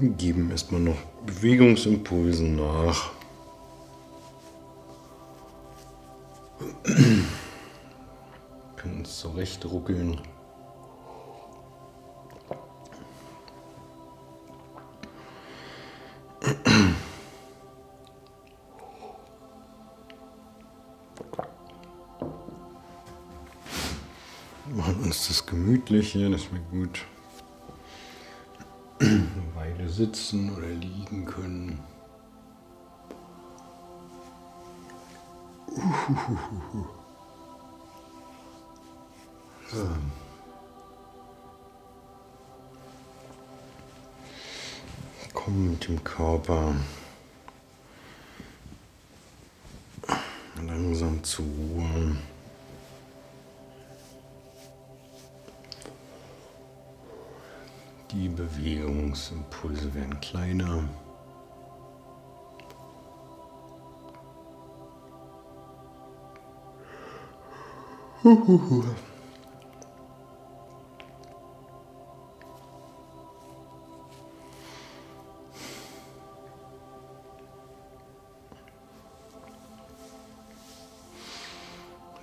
Geben erstmal noch Bewegungsimpulsen nach. können uns zurecht ruckeln. Machen uns das gemütlich hier, das wäre gut. Weile sitzen oder liegen können. Uhuhuhu. Komm mit dem Körper langsam zur Ruhe. Die Bewegungsimpulse werden kleiner.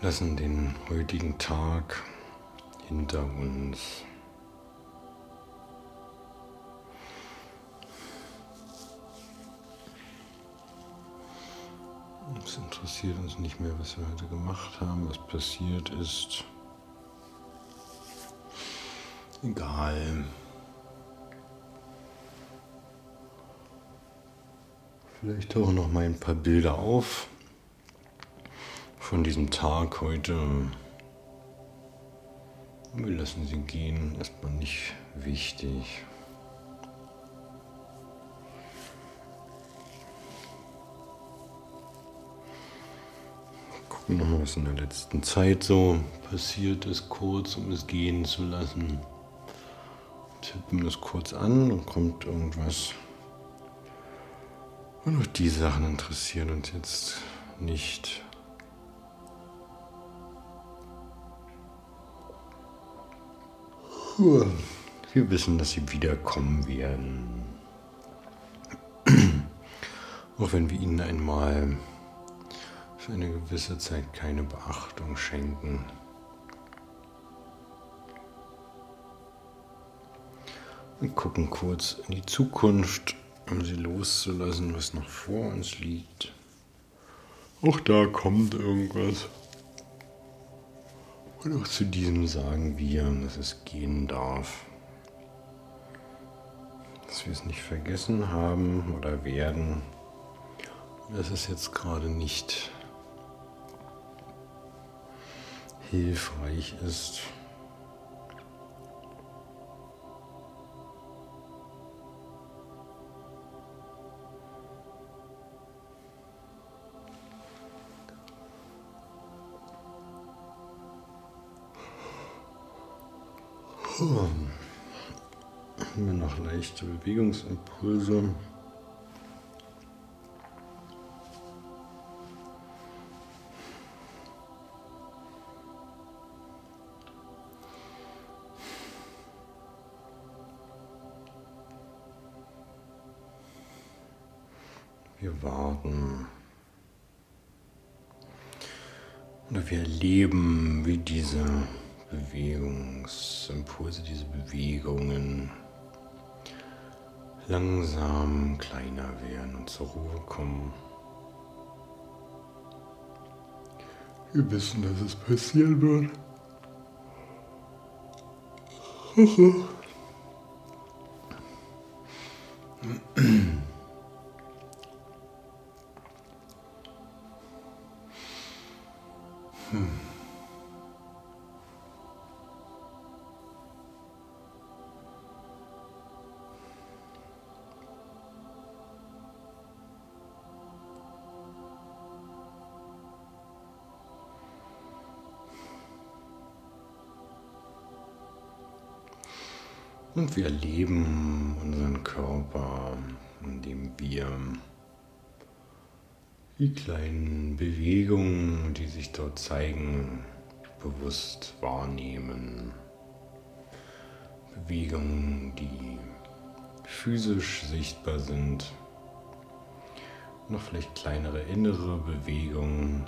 Lassen den heutigen Tag hinter uns. Interessiert uns nicht mehr, was wir heute gemacht haben, was passiert ist. Egal. Vielleicht tauchen noch mal ein paar Bilder auf von diesem Tag heute. Wir lassen sie gehen, erstmal nicht wichtig. Nochmal, was in der letzten Zeit so passiert ist, kurz, um es gehen zu lassen. Tippen das kurz an und kommt irgendwas. Und auch die Sachen interessieren uns jetzt nicht. Wir wissen, dass sie wiederkommen werden. Auch wenn wir ihnen einmal für eine gewisse Zeit keine Beachtung schenken. Wir gucken kurz in die Zukunft, um sie loszulassen, was noch vor uns liegt. Auch da kommt irgendwas. Und auch zu diesem sagen wir, dass es gehen darf. Dass wir es nicht vergessen haben oder werden. Dass es jetzt gerade nicht hilfreich ist. Haben wir noch leichte Bewegungsimpulse. Erleben, wie diese Bewegungsimpulse, diese Bewegungen langsam kleiner werden und zur Ruhe kommen. Wir wissen, dass es passieren wird. Und wir erleben unseren Körper, indem wir die kleinen Bewegungen, die sich dort zeigen, bewusst wahrnehmen. Bewegungen, die physisch sichtbar sind. Noch vielleicht kleinere innere Bewegungen,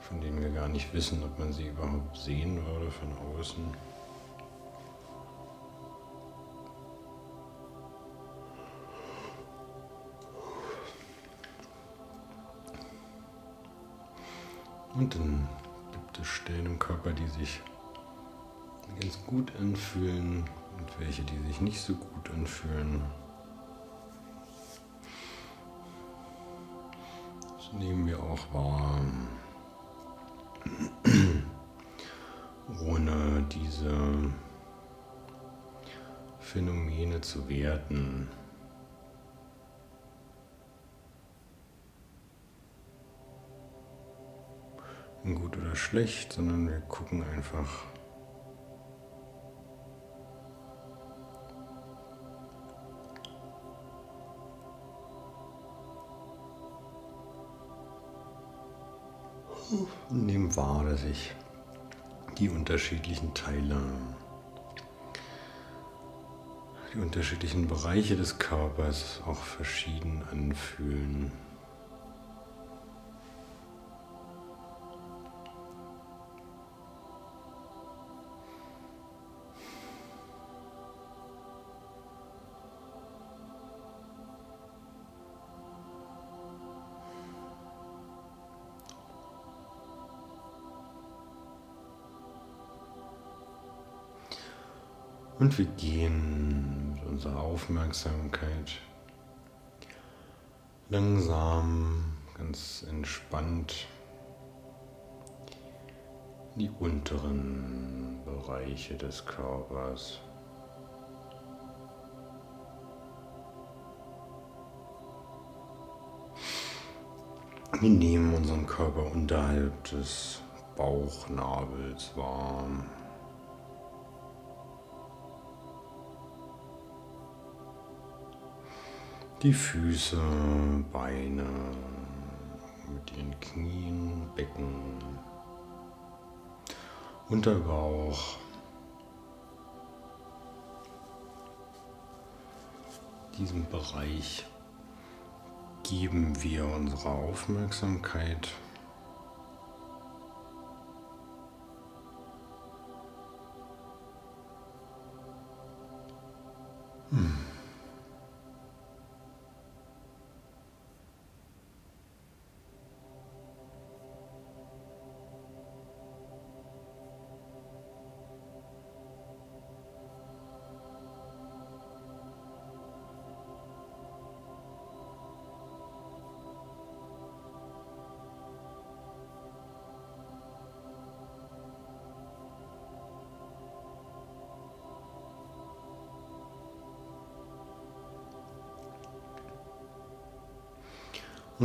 von denen wir gar nicht wissen, ob man sie überhaupt sehen würde von außen. Und dann gibt es Stellen im Körper, die sich ganz gut anfühlen und welche, die sich nicht so gut anfühlen. Das nehmen wir auch wahr, ohne diese Phänomene zu werten. Gut oder schlecht, sondern wir gucken einfach. Und nehmen wahr, dass ich die unterschiedlichen Teile, die unterschiedlichen Bereiche des Körpers auch verschieden anfühlen. Wir gehen mit unserer Aufmerksamkeit langsam, ganz entspannt in die unteren Bereiche des Körpers. Wir nehmen unseren Körper unterhalb des Bauchnabels warm. Die Füße, Beine mit ihren Knien, Becken, Unterbauch. Diesem Bereich geben wir unsere Aufmerksamkeit.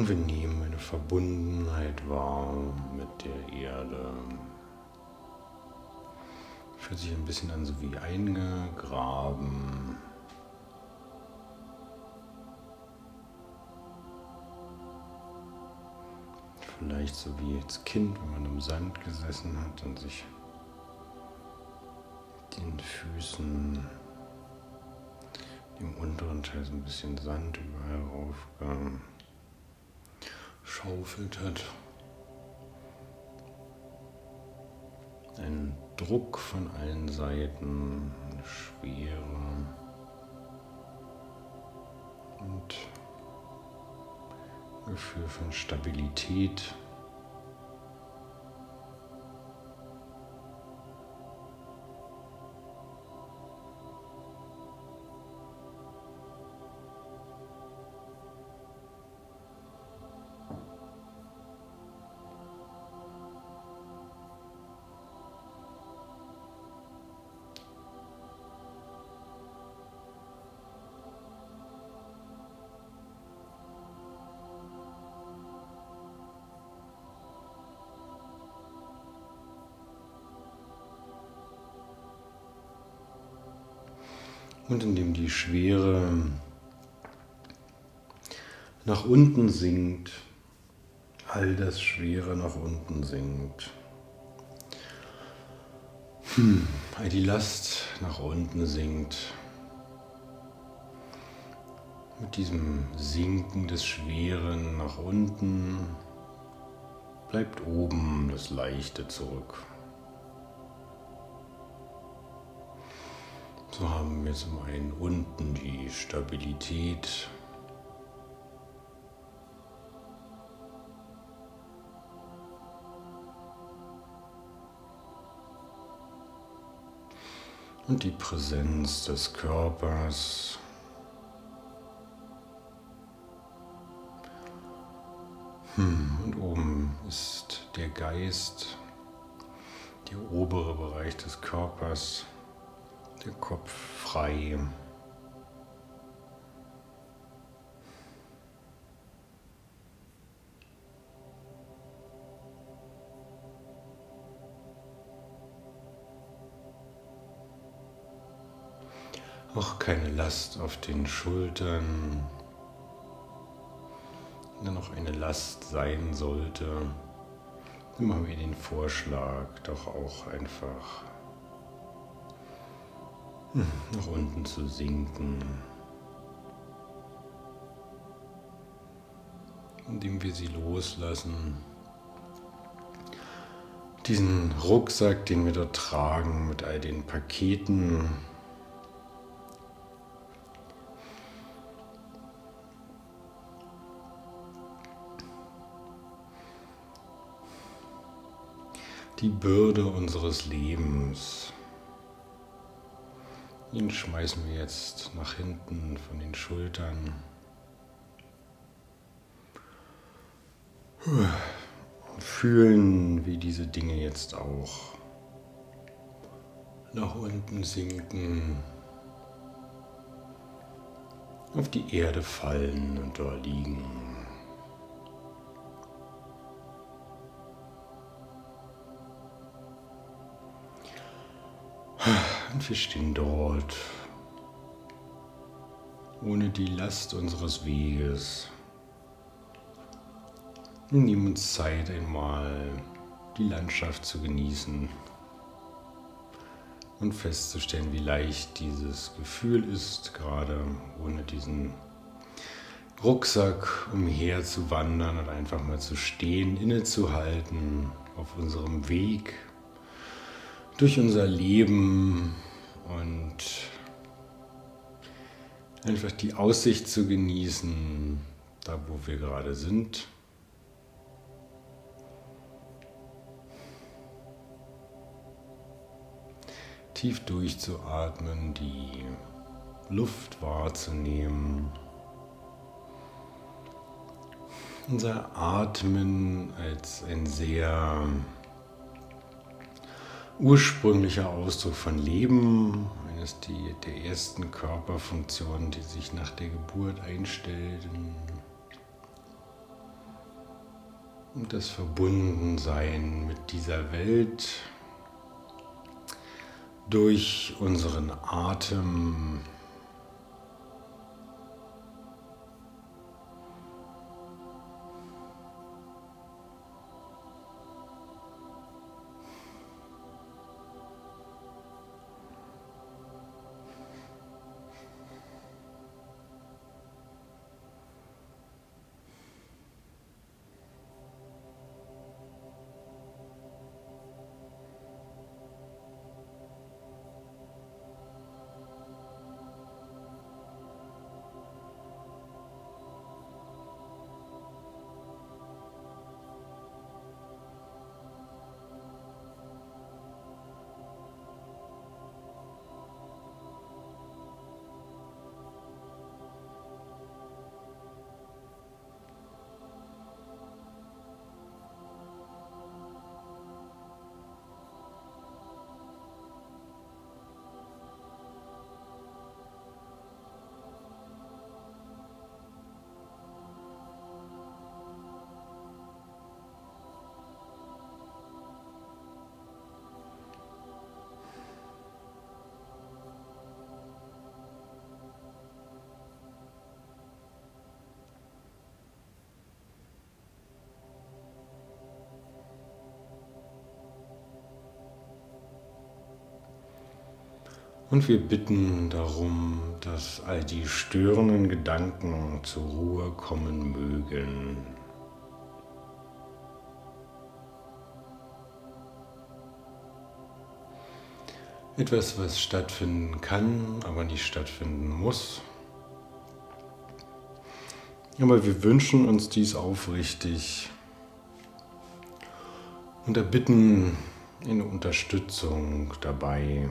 Und wir nehmen eine Verbundenheit wahr mit der Erde. Fühlt sich ein bisschen an, so wie eingegraben. Vielleicht so wie als Kind, wenn man im Sand gesessen hat und sich den Füßen, im unteren Teil so ein bisschen Sand überall raufkam geschaufelt hat. Ein Druck von allen Seiten, eine Schwere und Gefühl von Stabilität. Und indem die Schwere nach unten sinkt, all das Schwere nach unten sinkt. Hm, all die Last nach unten sinkt. Mit diesem Sinken des Schweren nach unten bleibt oben das Leichte zurück. So haben wir zum einen unten die Stabilität. Und die Präsenz des Körpers. Hm, und oben ist der Geist, der obere Bereich des Körpers, der Kopf frei. Auch keine Last auf den Schultern noch eine Last sein sollte, dann machen wir den Vorschlag, doch auch einfach nach unten zu sinken, indem wir sie loslassen. Diesen Rucksack, den wir dort tragen mit all den Paketen, die Bürde unseres Lebens. Ihn schmeißen wir jetzt nach hinten von den Schultern. Und fühlen, wie diese Dinge jetzt auch nach unten sinken, auf die Erde fallen und dort liegen. Wir stehen dort, ohne die Last unseres Weges. Wir nehmen uns Zeit, einmal die Landschaft zu genießen. Und festzustellen, wie leicht dieses Gefühl ist, gerade ohne diesen Rucksack umher zu wandern und einfach mal zu stehen, innezuhalten auf unserem Weg. Durch unser Leben und einfach die Aussicht zu genießen, da wo wir gerade sind. Tief durchzuatmen, die Luft wahrzunehmen. Unser Atmen als ein sehr ursprünglicher Ausdruck von Leben, eines die, der ersten Körperfunktionen, die sich nach der Geburt einstellten. Und das Verbundensein mit dieser Welt durch unseren Atem Und wir bitten darum, dass all die störenden Gedanken zur Ruhe kommen mögen. Etwas, was stattfinden kann, aber nicht stattfinden muss. Aber wir wünschen uns dies aufrichtig und erbitten in Unterstützung dabei.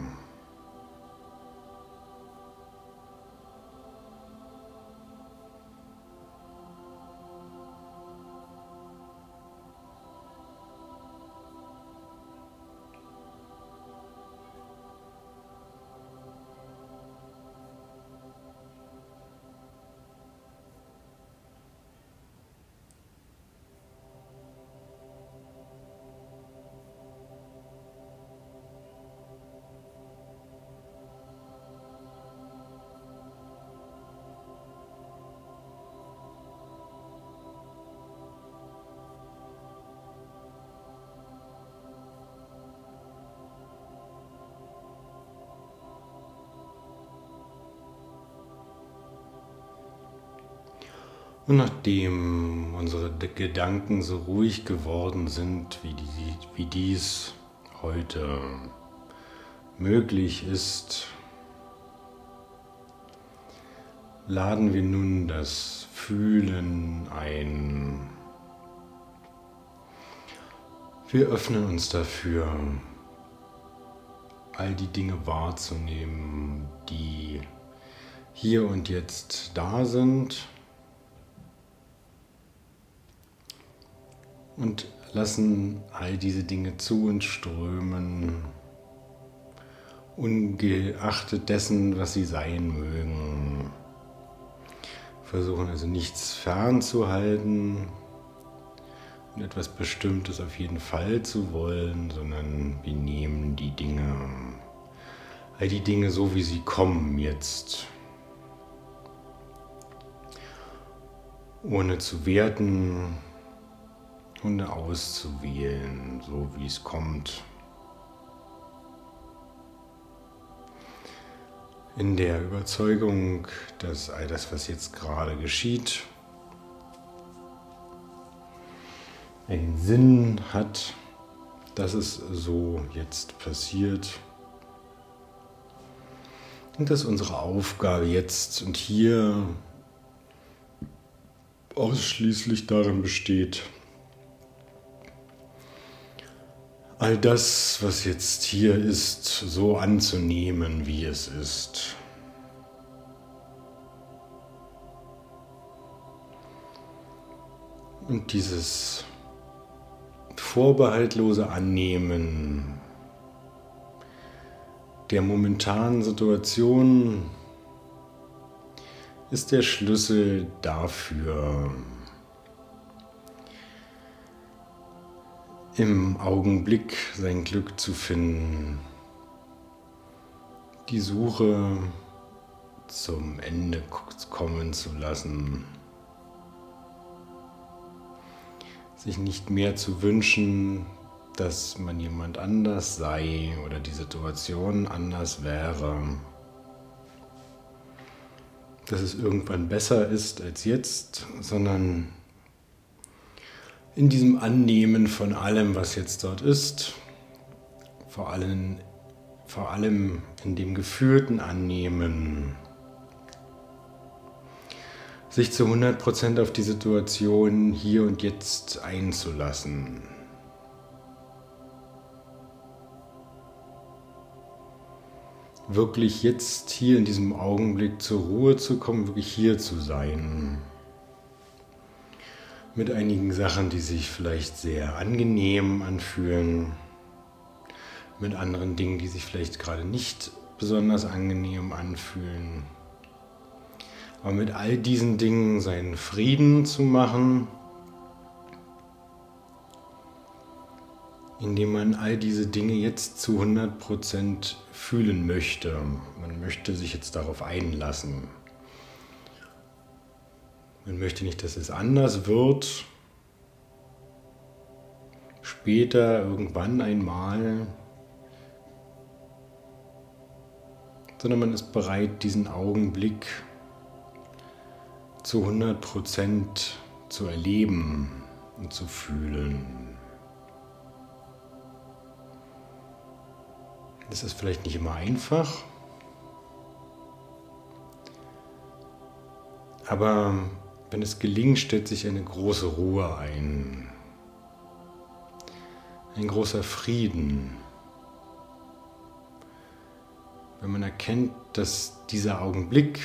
Und nachdem unsere Gedanken so ruhig geworden sind, wie, die, wie dies heute möglich ist, laden wir nun das Fühlen ein. Wir öffnen uns dafür, all die Dinge wahrzunehmen, die hier und jetzt da sind und lassen all diese Dinge zu uns strömen, ungeachtet dessen, was sie sein mögen. Versuchen also nichts fernzuhalten und etwas Bestimmtes auf jeden Fall zu wollen, sondern wir nehmen die Dinge, all die Dinge so, wie sie kommen jetzt. Ohne zu werten, Hunde auszuwählen, so wie es kommt. In der Überzeugung, dass all das, was jetzt gerade geschieht, einen Sinn hat, dass es so jetzt passiert. Und dass unsere Aufgabe jetzt und hier ausschließlich darin besteht, all das, was jetzt hier ist, so anzunehmen, wie es ist. Und dieses vorbehaltlose Annehmen der momentanen Situation ist der Schlüssel dafür, im Augenblick sein Glück zu finden, die Suche zum Ende kommen zu lassen, sich nicht mehr zu wünschen, dass man jemand anders sei oder die Situation anders wäre, dass es irgendwann besser ist als jetzt, sondern in diesem Annehmen von allem, was jetzt dort ist, vor allem, vor allem in dem geführten Annehmen, sich zu 100% auf die Situation hier und jetzt einzulassen. Wirklich jetzt hier in diesem Augenblick zur Ruhe zu kommen, wirklich hier zu sein mit einigen Sachen, die sich vielleicht sehr angenehm anfühlen, mit anderen Dingen, die sich vielleicht gerade nicht besonders angenehm anfühlen. Aber mit all diesen Dingen seinen Frieden zu machen, indem man all diese Dinge jetzt zu 100% fühlen möchte. Man möchte sich jetzt darauf einlassen. Man möchte nicht, dass es anders wird. Später, irgendwann einmal, sondern man ist bereit, diesen Augenblick zu 100% zu erleben und zu fühlen. Das ist vielleicht nicht immer einfach, aber wenn es gelingt, stellt sich eine große Ruhe ein, ein großer Frieden. Wenn man erkennt, dass dieser Augenblick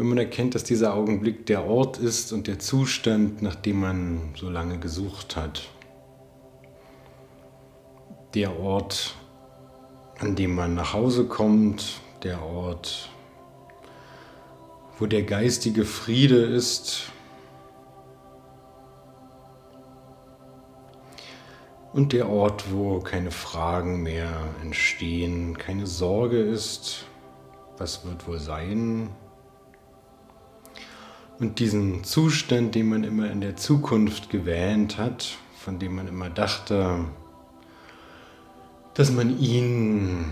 wenn man erkennt, dass dieser Augenblick der Ort ist und der Zustand, nach dem man so lange gesucht hat. Der Ort, an dem man nach Hause kommt, der Ort, wo der geistige Friede ist und der Ort, wo keine Fragen mehr entstehen, keine Sorge ist, was wird wohl sein, und diesen Zustand, den man immer in der Zukunft gewähnt hat, von dem man immer dachte, dass man ihn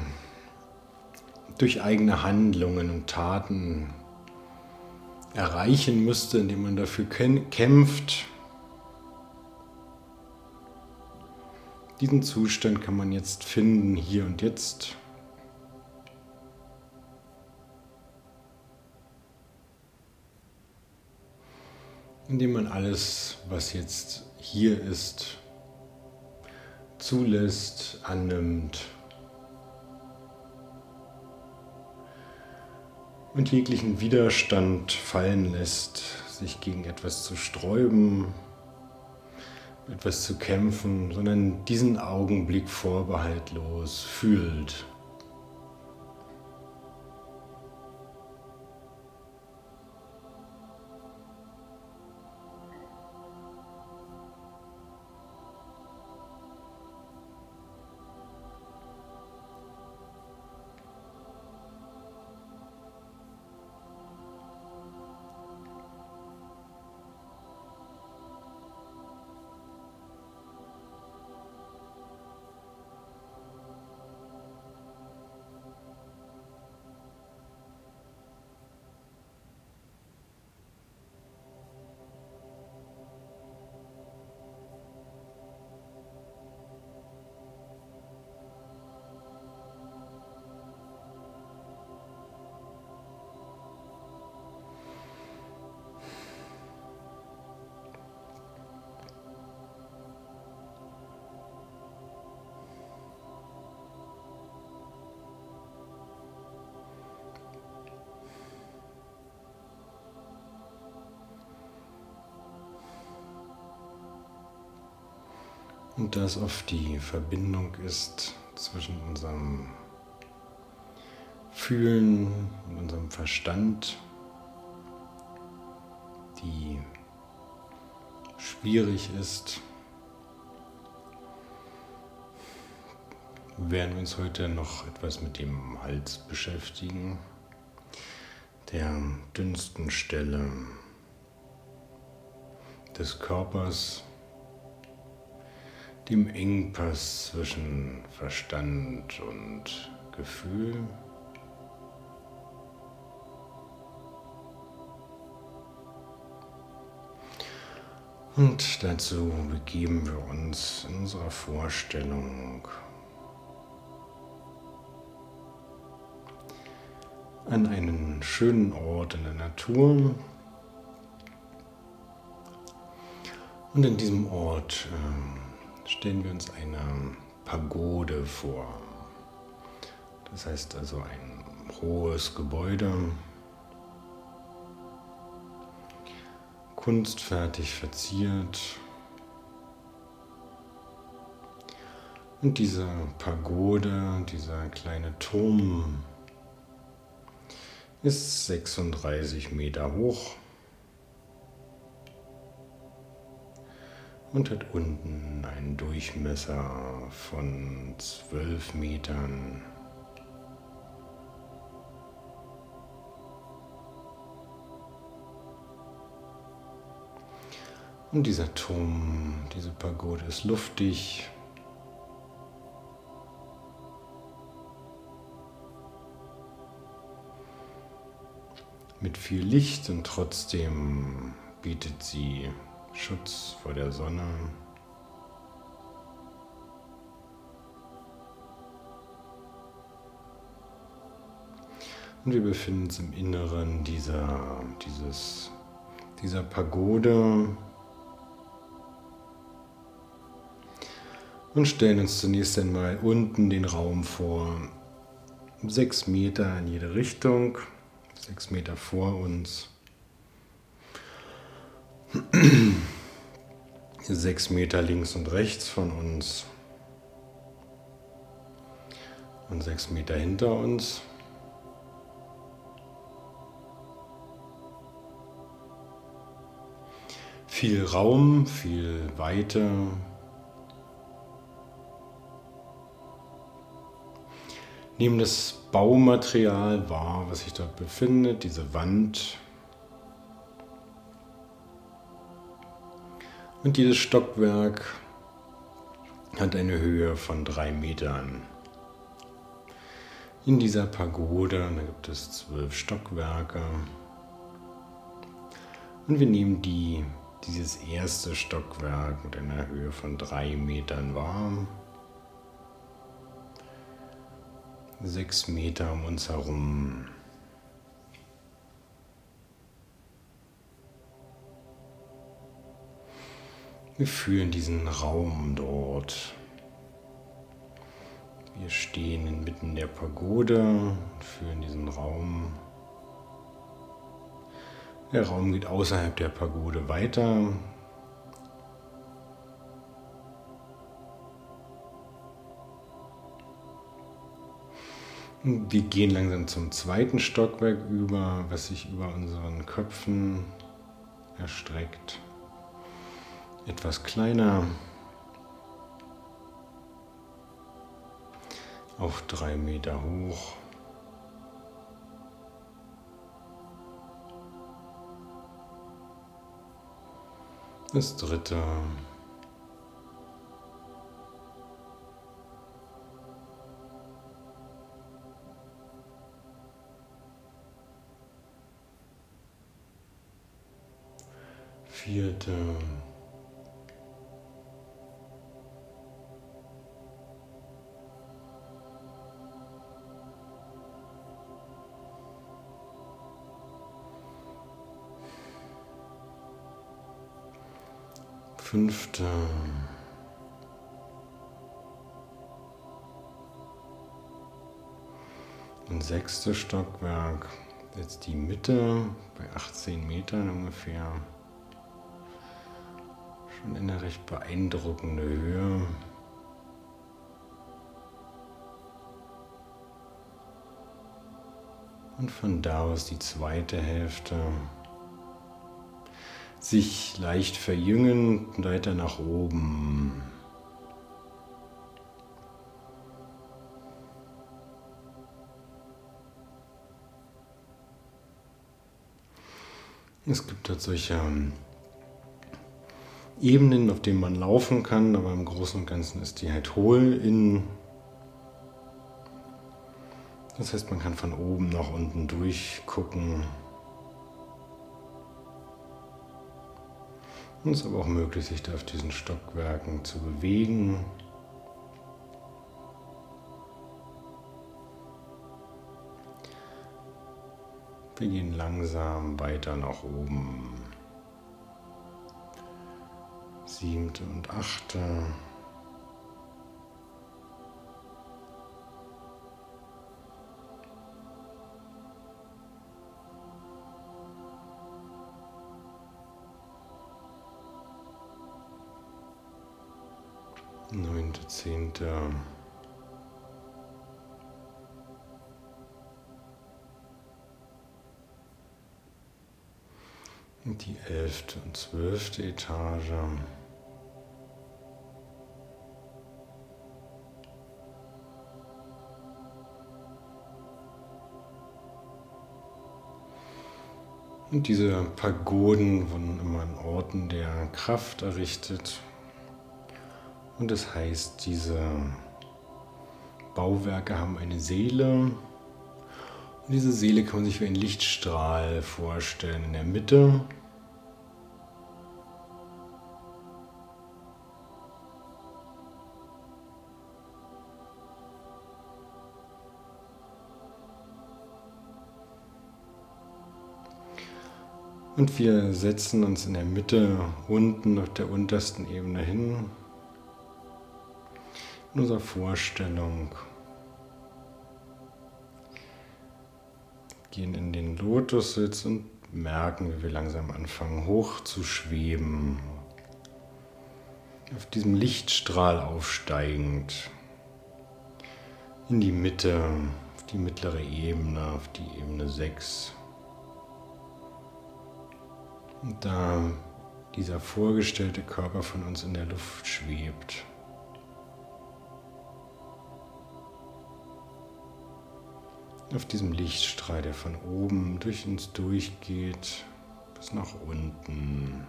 durch eigene Handlungen und Taten erreichen müsste, indem man dafür kämpft. Diesen Zustand kann man jetzt finden, hier und jetzt. Indem man alles, was jetzt hier ist, zulässt, annimmt und jeglichen Widerstand fallen lässt, sich gegen etwas zu sträuben, etwas zu kämpfen, sondern diesen Augenblick vorbehaltlos fühlt. Und da es oft die Verbindung ist zwischen unserem Fühlen und unserem Verstand, die schwierig ist, werden wir uns heute noch etwas mit dem Hals beschäftigen, der dünnsten Stelle des Körpers dem Engpass zwischen Verstand und Gefühl. Und dazu begeben wir uns in unserer Vorstellung an einen schönen Ort in der Natur. Und in diesem Ort äh, stellen wir uns eine Pagode vor. Das heißt also ein hohes Gebäude, kunstfertig verziert. Und diese Pagode, dieser kleine Turm, ist 36 Meter hoch und hat unten einen Durchmesser von 12 Metern. Und dieser Turm, diese Pagode ist luftig. Mit viel Licht und trotzdem bietet sie Schutz vor der Sonne. Und wir befinden uns im Inneren dieser, dieses, dieser Pagode und stellen uns zunächst einmal unten den Raum vor. Sechs Meter in jede Richtung, sechs Meter vor uns. Sechs Meter links und rechts von uns. Und sechs Meter hinter uns. Viel Raum, viel Weite. Nehmen das Baumaterial wahr, was sich dort befindet, diese Wand, Und dieses Stockwerk hat eine Höhe von drei Metern. In dieser Pagode, da gibt es zwölf Stockwerke. Und wir nehmen die, dieses erste Stockwerk mit einer Höhe von drei Metern wahr. Sechs Meter um uns herum. Wir fühlen diesen Raum dort. Wir stehen inmitten der Pagode und fühlen diesen Raum. Der Raum geht außerhalb der Pagode weiter. Wir gehen langsam zum zweiten Stockwerk über, was sich über unseren Köpfen erstreckt etwas kleiner auf drei Meter hoch. Das dritte. Vierte. Fünfte. Und sechste Stockwerk, jetzt die Mitte bei 18 Metern ungefähr. Schon eine recht beeindruckende Höhe. Und von da aus die zweite Hälfte sich leicht verjüngen, weiter nach oben. Es gibt dort solche ähm, Ebenen, auf denen man laufen kann, aber im Großen und Ganzen ist die halt hohl in. Das heißt, man kann von oben nach unten durchgucken. Und es ist aber auch möglich, sich da auf diesen Stockwerken zu bewegen. Wir gehen langsam weiter nach oben. Siebte und achte. 10. Die elfte und zwölfte Etage. Und diese Pagoden wurden immer an Orten der Kraft errichtet. Und das heißt, diese Bauwerke haben eine Seele. Und diese Seele kann man sich wie ein Lichtstrahl vorstellen in der Mitte. Und wir setzen uns in der Mitte unten auf der untersten Ebene hin. In unserer Vorstellung. Gehen in den Lotussitz und merken, wie wir langsam anfangen hoch zu schweben. Auf diesem Lichtstrahl aufsteigend. In die Mitte, auf die mittlere Ebene, auf die Ebene 6. Und da dieser vorgestellte Körper von uns in der Luft schwebt. Auf diesem Lichtstrahl, der von oben durch uns durchgeht, bis nach unten,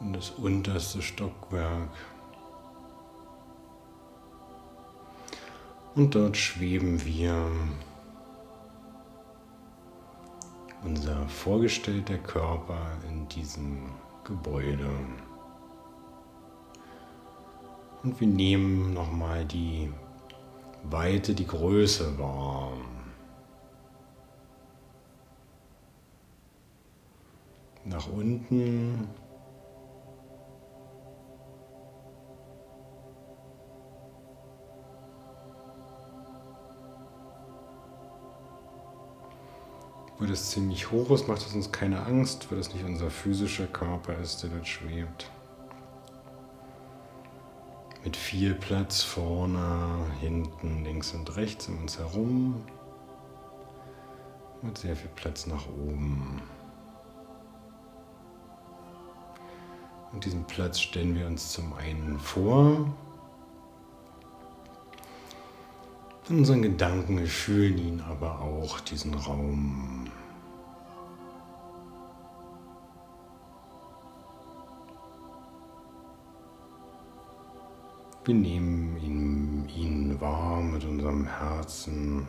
in das unterste Stockwerk. Und dort schweben wir unser vorgestellter Körper in diesem Gebäude. Und wir nehmen nochmal die Weite, die Größe wahr. Nach unten wo das ziemlich hoch ist, macht es uns keine Angst, weil das nicht unser physischer Körper ist, der dort schwebt. Mit viel Platz vorne, hinten, links und rechts um uns herum. Mit sehr viel Platz nach oben. Und diesen Platz stellen wir uns zum einen vor, In unseren Gedanken, fühlen ihn aber auch, diesen Raum. Wir nehmen ihn, ihn wahr mit unserem Herzen.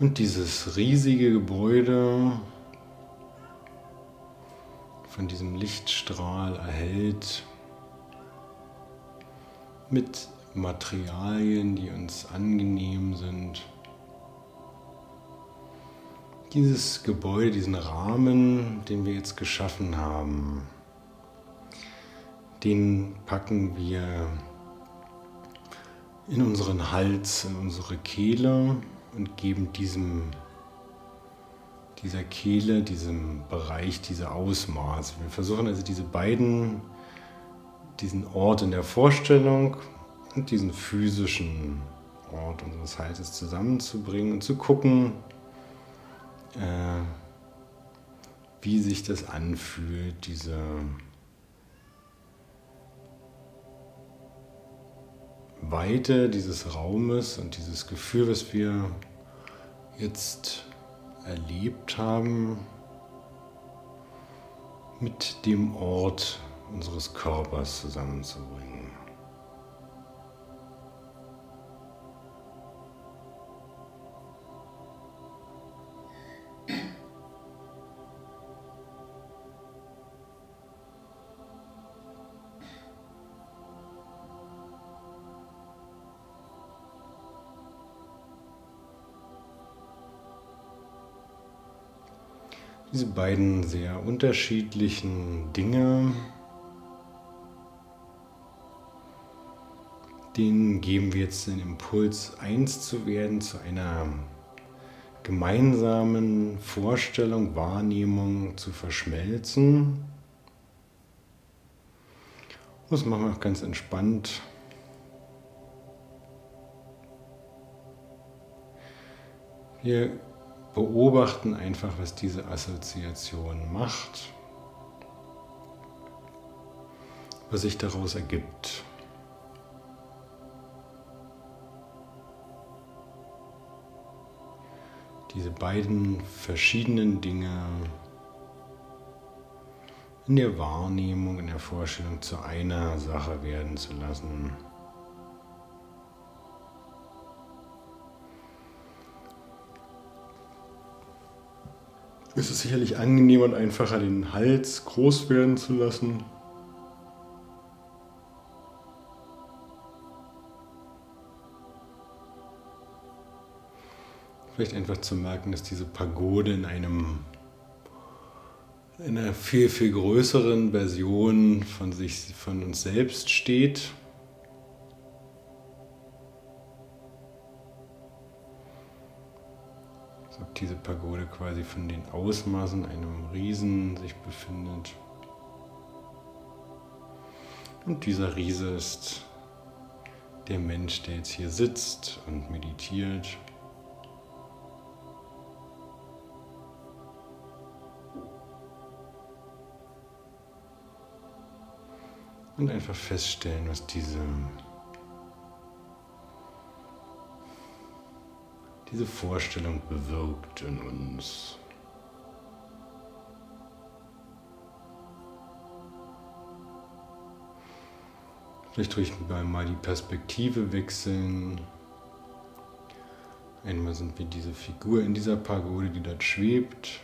Und dieses riesige Gebäude von diesem Lichtstrahl erhält mit Materialien, die uns angenehm sind. Dieses Gebäude, diesen Rahmen, den wir jetzt geschaffen haben, den packen wir in unseren Hals, in unsere Kehle und geben diesem, dieser Kehle, diesem Bereich, diese Ausmaß. Wir versuchen also diese beiden, diesen Ort in der Vorstellung und diesen physischen Ort unseres Halses zusammenzubringen und zu gucken, äh, wie sich das anfühlt, diese Weite dieses Raumes und dieses Gefühl, was wir jetzt erlebt haben, mit dem Ort unseres Körpers zusammenzubringen. Diese beiden sehr unterschiedlichen Dinge, denen geben wir jetzt den Impuls, eins zu werden zu einer gemeinsamen Vorstellung, Wahrnehmung zu verschmelzen. Das machen wir auch ganz entspannt. Wir beobachten einfach, was diese Assoziation macht. was sich daraus ergibt. Diese beiden verschiedenen Dinge in der Wahrnehmung, in der Vorstellung zu einer Sache werden zu lassen. Es ist sicherlich angenehmer und einfacher, den Hals groß werden zu lassen. Vielleicht einfach zu merken, dass diese Pagode in einem in einer viel, viel größeren Version von sich, von uns selbst steht. Diese Pagode quasi von den Ausmaßen einem Riesen sich befindet. Und dieser Riese ist der Mensch, der jetzt hier sitzt und meditiert. Und einfach feststellen, was diese diese Vorstellung bewirkt in uns. Vielleicht durch mal die Perspektive wechseln. Einmal sind wir diese Figur in dieser Pagode, die dort schwebt.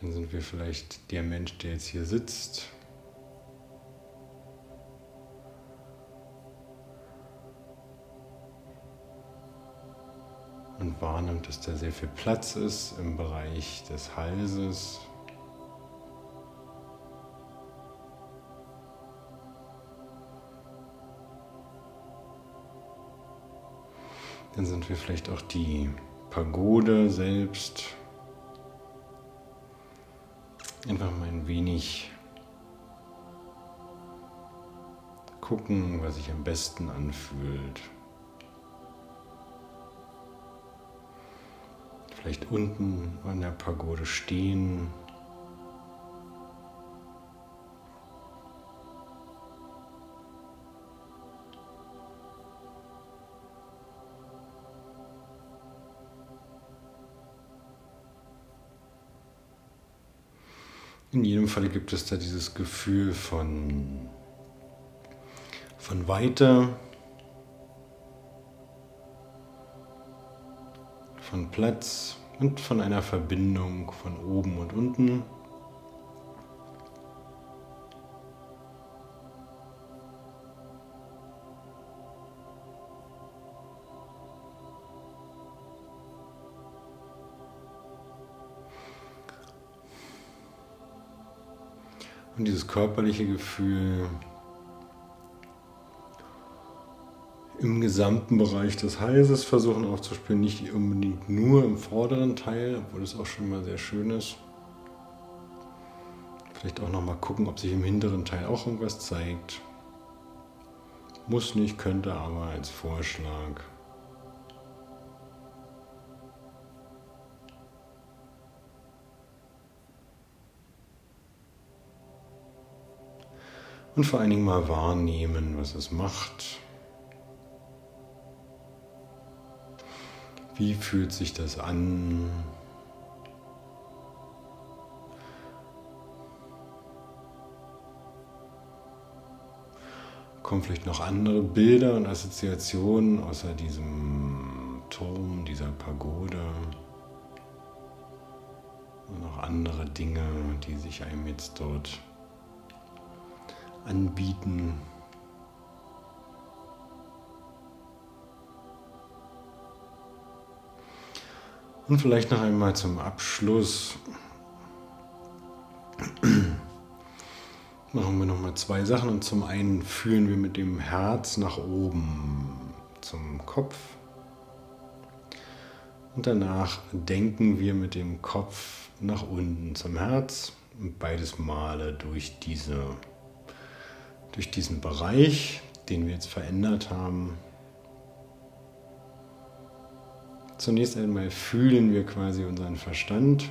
Dann sind wir vielleicht der Mensch, der jetzt hier sitzt. Und wahrnimmt, dass da sehr viel Platz ist im Bereich des Halses. Dann sind wir vielleicht auch die Pagode selbst. Einfach mal ein wenig gucken, was sich am besten anfühlt. Vielleicht unten an der Pagode stehen. In jedem Fall gibt es da dieses Gefühl von, von Weite, von Platz und von einer Verbindung von oben und unten. Und dieses körperliche Gefühl im gesamten Bereich des Halses versuchen aufzuspielen, nicht unbedingt nur im vorderen Teil, obwohl es auch schon mal sehr schön ist. Vielleicht auch noch mal gucken, ob sich im hinteren Teil auch irgendwas zeigt. Muss nicht, könnte aber als Vorschlag. Und vor allen Dingen mal wahrnehmen, was es macht. Wie fühlt sich das an? Kommen vielleicht noch andere Bilder und Assoziationen außer diesem Turm, dieser Pagode? Und noch andere Dinge, die sich einem jetzt dort anbieten. Und vielleicht noch einmal zum Abschluss machen wir noch mal zwei Sachen. Und zum einen führen wir mit dem Herz nach oben zum Kopf. Und danach denken wir mit dem Kopf nach unten zum Herz. Und beides Male durch, diese, durch diesen Bereich, den wir jetzt verändert haben. Zunächst einmal fühlen wir quasi unseren Verstand.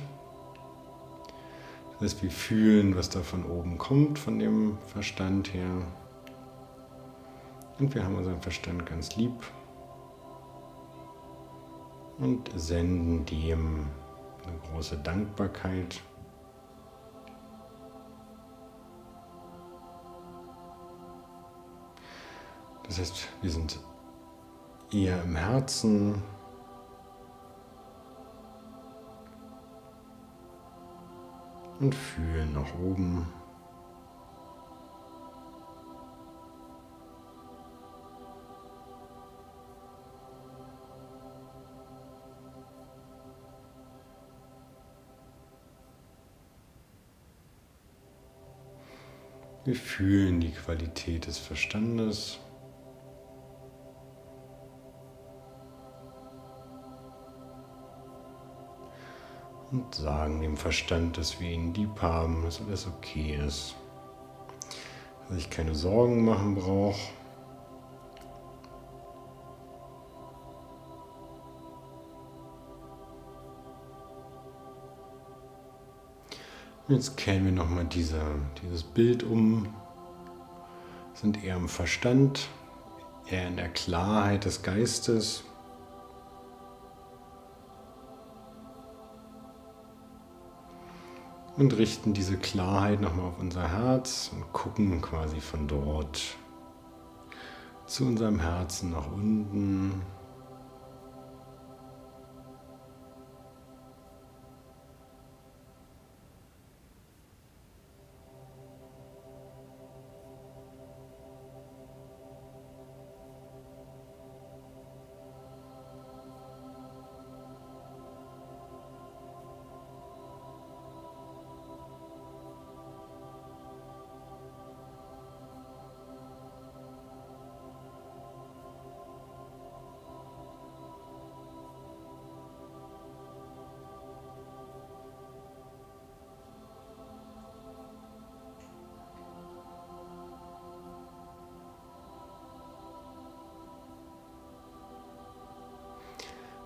Das heißt, wir fühlen, was da von oben kommt, von dem Verstand her. Und wir haben unseren Verstand ganz lieb und senden dem eine große Dankbarkeit. Das heißt, wir sind eher im Herzen. Und fühlen nach oben. Wir fühlen die Qualität des Verstandes. Und sagen dem Verstand, dass wir ihn lieb haben, dass alles okay ist. Dass ich keine Sorgen machen brauche. Jetzt kennen wir nochmal diese, dieses Bild um, sind eher im Verstand, eher in der Klarheit des Geistes. Und richten diese Klarheit nochmal auf unser Herz und gucken quasi von dort zu unserem Herzen nach unten.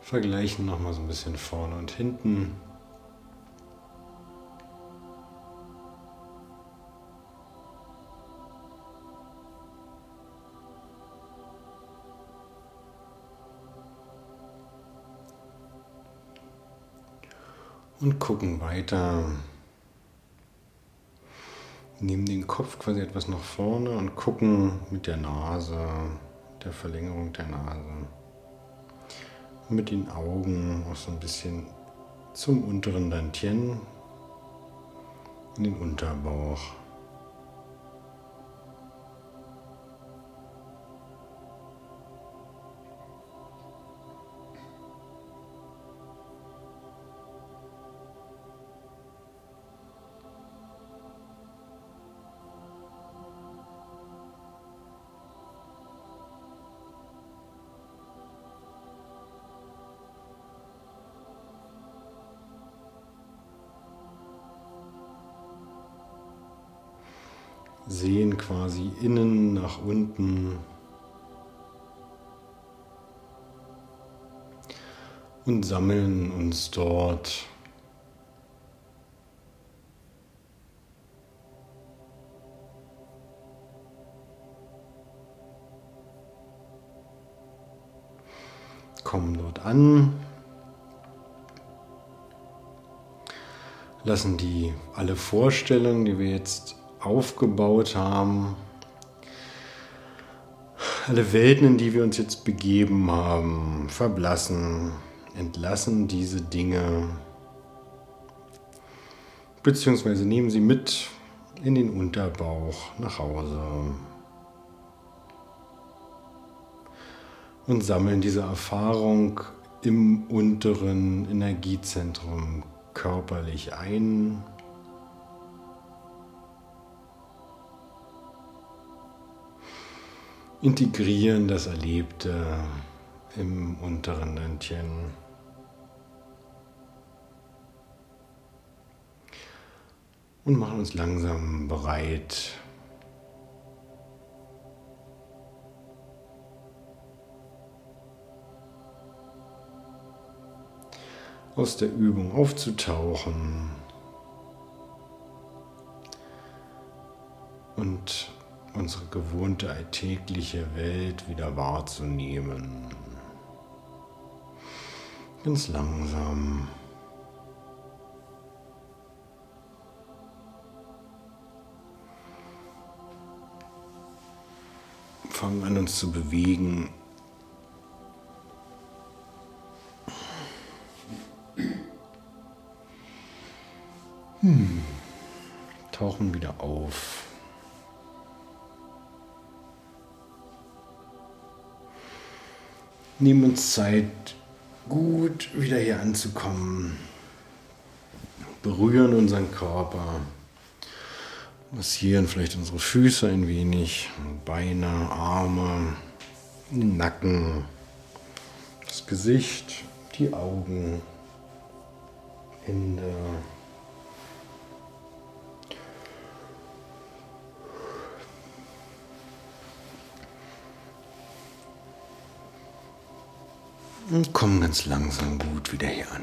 Vergleichen nochmal so ein bisschen vorne und hinten. Und gucken weiter. Nehmen den Kopf quasi etwas nach vorne und gucken mit der Nase, der Verlängerung der Nase mit den Augen auch so ein bisschen zum unteren Dantien in den Unterbauch. Unten. Und sammeln uns dort. Kommen dort an, lassen die alle Vorstellungen, die wir jetzt aufgebaut haben, alle Welten, in die wir uns jetzt begeben haben, verblassen, entlassen diese Dinge, beziehungsweise nehmen sie mit in den Unterbauch nach Hause und sammeln diese Erfahrung im unteren Energiezentrum körperlich ein. Integrieren das Erlebte im unteren Ländchen. Und machen uns langsam bereit. aus der Übung aufzutauchen und unsere gewohnte alltägliche Welt wieder wahrzunehmen. Ganz langsam. Fangen an uns zu bewegen. Hm. Tauchen wieder auf. Nehmen uns Zeit, gut wieder hier anzukommen. Berühren unseren Körper. Massieren vielleicht unsere Füße ein wenig, Beine, Arme, den Nacken, das Gesicht, die Augen, Hände. Und kommen ganz langsam gut wieder hier an.